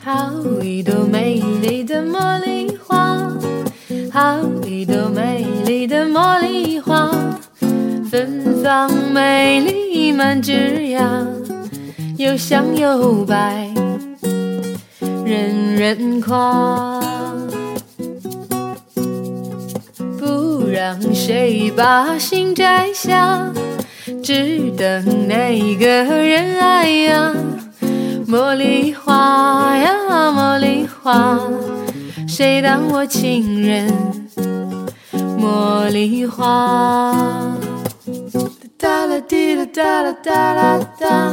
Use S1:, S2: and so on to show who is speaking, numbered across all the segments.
S1: 好一朵美丽的茉莉花，好一朵美丽的茉莉花，芬芳美丽满枝桠，又香又白，人人夸。不让谁把心摘下，只等那个人爱呀。茉莉花呀，茉莉花，谁当我情人？茉莉花。哒啦滴啦哒啦哒啦哒，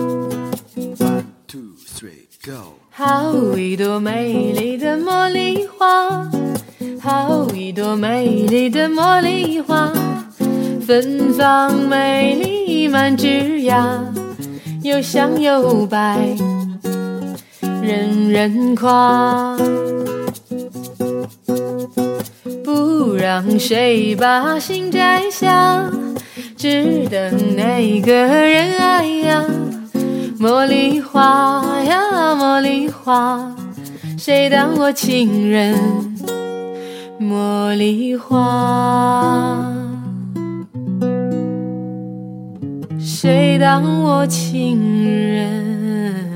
S2: two, three, go.
S1: 好一朵美丽的茉莉花，好一朵美丽的茉莉花，芬芳美丽满枝桠，又香又白，人人夸。不让谁把心摘下，只等那个人爱呀。茉莉花呀，茉莉花，谁当我情人？茉莉花，谁当我情人？